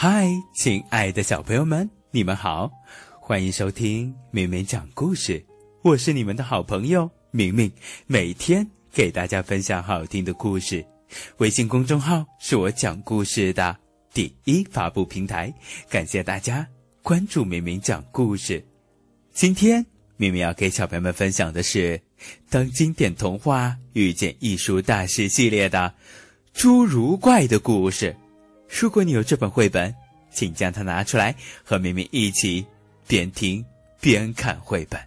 嗨，亲爱的小朋友们，你们好，欢迎收听明明讲故事。我是你们的好朋友明明，每天给大家分享好听的故事。微信公众号是我讲故事的第一发布平台，感谢大家关注明明讲故事。今天明明要给小朋友们分享的是《当经典童话遇见艺术大师》系列的侏儒怪的故事。如果你有这本绘本，请将它拿出来和明明一起边听边看绘本。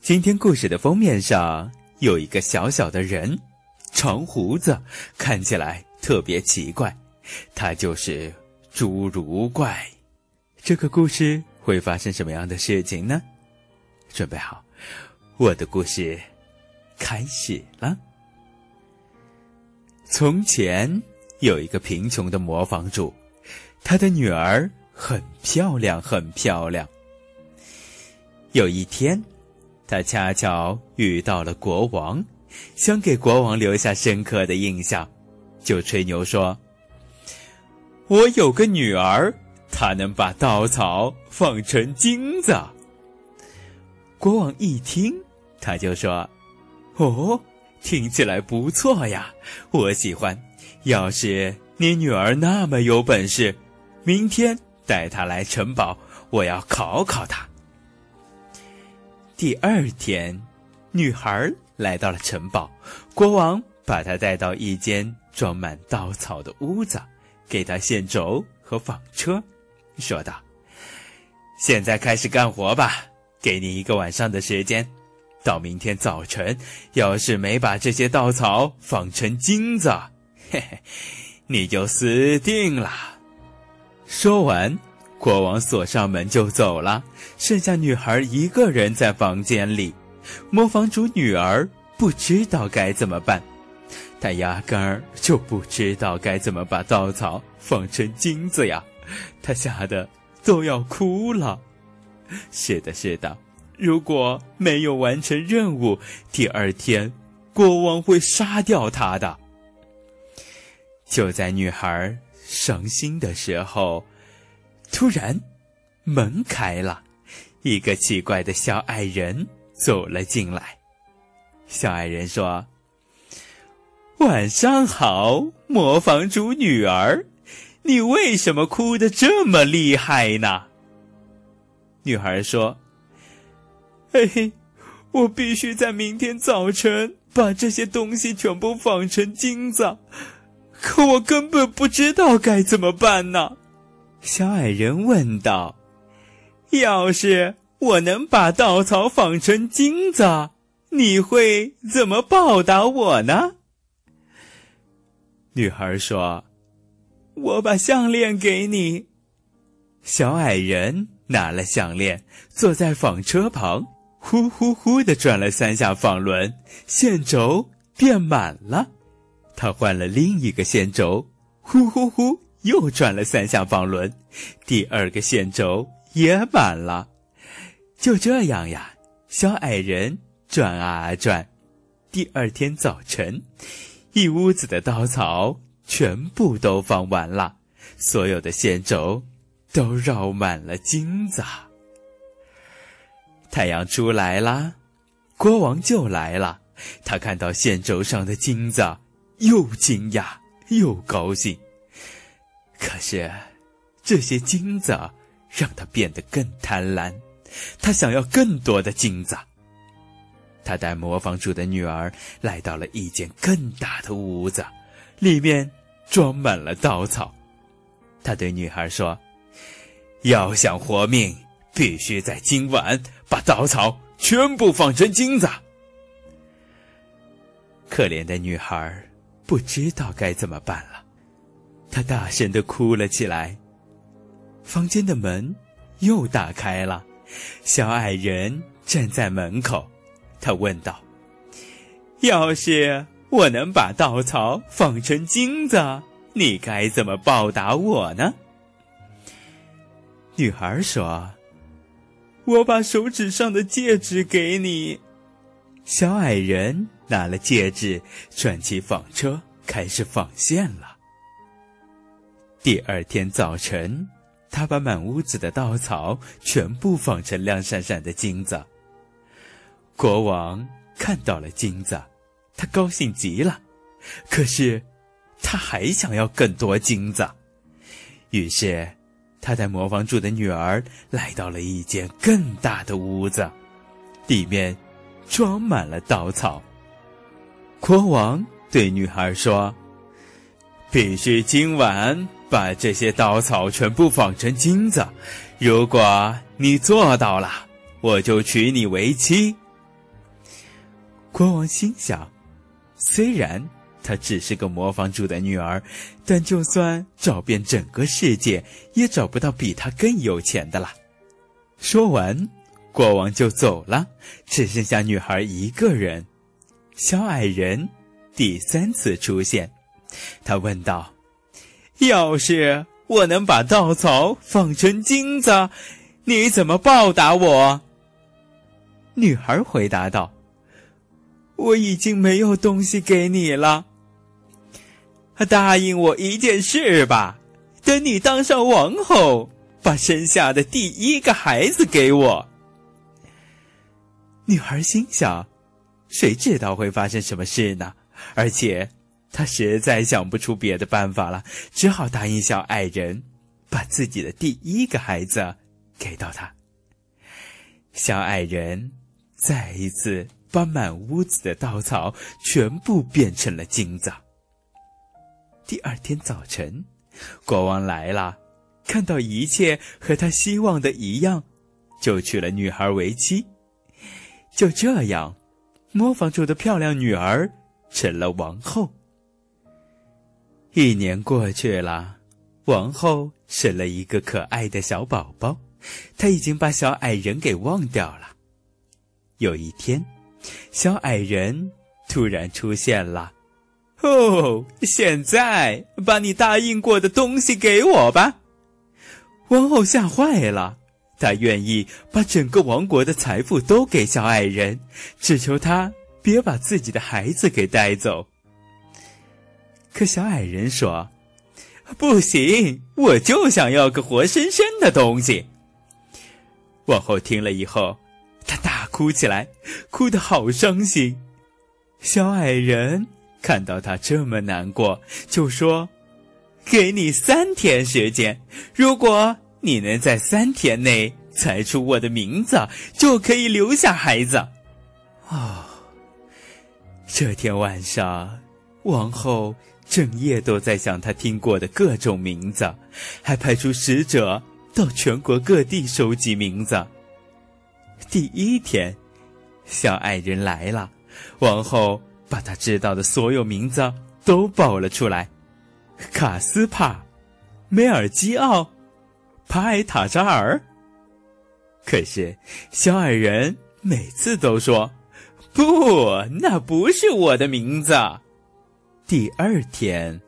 今天故事的封面上有一个小小的人，长胡子，看起来特别奇怪。他就是侏儒怪。这个故事会发生什么样的事情呢？准备好，我的故事开始了。从前。有一个贫穷的磨坊主，他的女儿很漂亮，很漂亮。有一天，他恰巧遇到了国王，想给国王留下深刻的印象，就吹牛说：“我有个女儿，她能把稻草放成金子。”国王一听，他就说：“哦，听起来不错呀，我喜欢。”要是你女儿那么有本事，明天带她来城堡，我要考考她。第二天，女孩来到了城堡，国王把她带到一间装满稻草的屋子，给她线轴和纺车，说道：“现在开始干活吧，给你一个晚上的时间，到明天早晨，要是没把这些稻草纺成金子。”嘿嘿，你就死定了！说完，国王锁上门就走了，剩下女孩一个人在房间里。磨坊主女儿不知道该怎么办，她压根儿就不知道该怎么把稻草放成金子呀！她吓得都要哭了。是的，是的，如果没有完成任务，第二天国王会杀掉她的。就在女孩伤心的时候，突然门开了，一个奇怪的小矮人走了进来。小矮人说：“晚上好，磨坊主女儿，你为什么哭得这么厉害呢？”女孩说：“嘿嘿，我必须在明天早晨把这些东西全部纺成金子。”可我根本不知道该怎么办呢，小矮人问道：“要是我能把稻草纺成金子，你会怎么报答我呢？”女孩说：“我把项链给你。”小矮人拿了项链，坐在纺车旁，呼呼呼的转了三下纺轮，线轴变满了。他换了另一个线轴，呼呼呼，又转了三下纺轮，第二个线轴也满了。就这样呀，小矮人转啊转。第二天早晨，一屋子的稻草全部都放完了，所有的线轴都绕满了金子。太阳出来了，国王就来了。他看到线轴上的金子。又惊讶又高兴，可是这些金子让他变得更贪婪，他想要更多的金子。他带磨坊主的女儿来到了一间更大的屋子，里面装满了稻草。他对女孩说：“要想活命，必须在今晚把稻草全部放成金子。”可怜的女孩。不知道该怎么办了，他大声的哭了起来。房间的门又打开了，小矮人站在门口，他问道：“要是我能把稻草纺成金子，你该怎么报答我呢？”女孩说：“我把手指上的戒指给你。”小矮人。拿了戒指，转起纺车，开始纺线了。第二天早晨，他把满屋子的稻草全部纺成亮闪闪的金子。国王看到了金子，他高兴极了。可是，他还想要更多金子。于是，他带磨坊主的女儿来到了一间更大的屋子，里面装满了稻草。国王对女孩说：“必须今晚把这些稻草全部纺成金子。如果你做到了，我就娶你为妻。”国王心想：虽然她只是个磨坊主的女儿，但就算找遍整个世界，也找不到比她更有钱的了。说完，国王就走了，只剩下女孩一个人。小矮人第三次出现，他问道：“要是我能把稻草纺成金子，你怎么报答我？”女孩回答道。我已经没有东西给你了。答应我一件事吧，等你当上王后，把生下的第一个孩子给我。女孩心想：谁知道会发生什么事呢？而且她实在想不出别的办法了，只好答应小矮人，把自己的第一个孩子给到他。小矮人再一次。把满屋子的稻草全部变成了金子。第二天早晨，国王来了，看到一切和他希望的一样，就娶了女孩为妻。就这样，磨坊主的漂亮女儿成了王后。一年过去了，王后生了一个可爱的小宝宝，她已经把小矮人给忘掉了。有一天。小矮人突然出现了，哦，现在把你答应过的东西给我吧！王后吓坏了，他愿意把整个王国的财富都给小矮人，只求他别把自己的孩子给带走。可小矮人说：“不行，我就想要个活生生的东西。”王后听了以后。她大哭起来，哭得好伤心。小矮人看到他这么难过，就说：“给你三天时间，如果你能在三天内猜出我的名字，就可以留下孩子。”哦，这天晚上，王后整夜都在想她听过的各种名字，还派出使者到全国各地收集名字。第一天，小矮人来了，王后把他知道的所有名字都报了出来：卡斯帕、梅尔基奥、帕埃塔扎尔。可是，小矮人每次都说：“不，那不是我的名字。”第二天，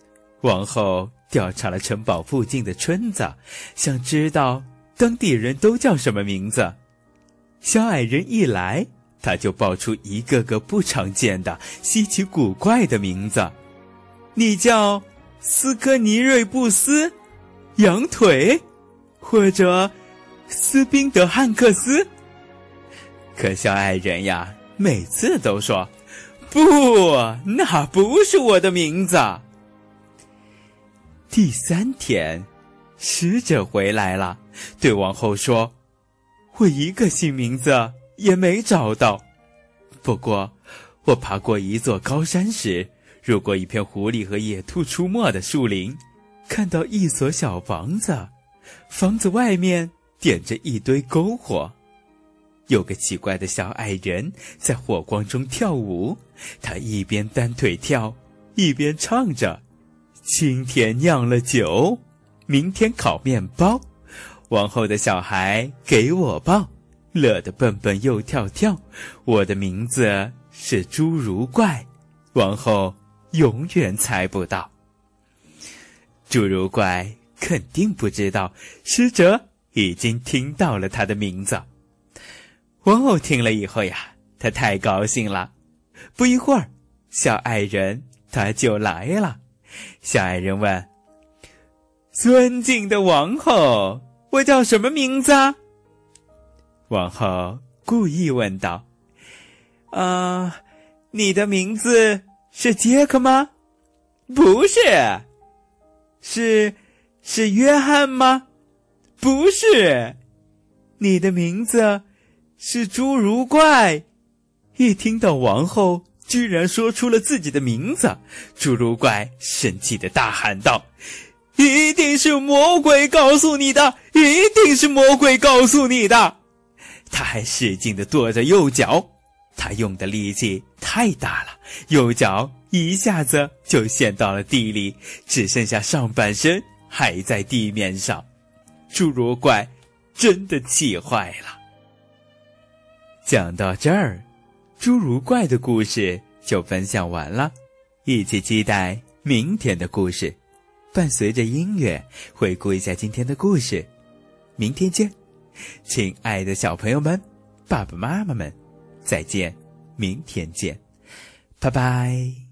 王后调查了城堡附近的村子，想知道当地人都叫什么名字。小矮人一来，他就报出一个个不常见的、稀奇古怪的名字。你叫斯科尼瑞布斯，羊腿，或者斯宾德汉克斯。可小矮人呀，每次都说：“不，那不是我的名字。”第三天，使者回来了，对王后说。我一个新名字也没找到，不过我爬过一座高山时，路过一片狐狸和野兔出没的树林，看到一所小房子，房子外面点着一堆篝火，有个奇怪的小矮人在火光中跳舞，他一边单腿跳，一边唱着：“今天酿了酒，明天烤面包。”王后的小孩给我抱，乐得蹦蹦又跳跳。我的名字是侏儒怪，王后永远猜不到。侏儒怪肯定不知道，使者已经听到了他的名字。王后听了以后呀，她太高兴了。不一会儿，小矮人他就来了。小矮人问：“尊敬的王后。”我叫什么名字？”啊？”王后故意问道。“啊，你的名字是杰克吗？不是。是，是约翰吗？不是。你的名字是侏儒怪。”一听到王后居然说出了自己的名字，侏儒怪生气的大喊道：“一定是魔鬼告诉你的！一定是魔鬼告诉你的！”他还使劲的跺着右脚，他用的力气太大了，右脚一下子就陷到了地里，只剩下上半身还在地面上。侏儒怪真的气坏了。讲到这儿。侏儒怪的故事就分享完了，一起期待明天的故事。伴随着音乐，回顾一下今天的故事。明天见，亲爱的小朋友们，爸爸妈妈们，再见，明天见，拜拜。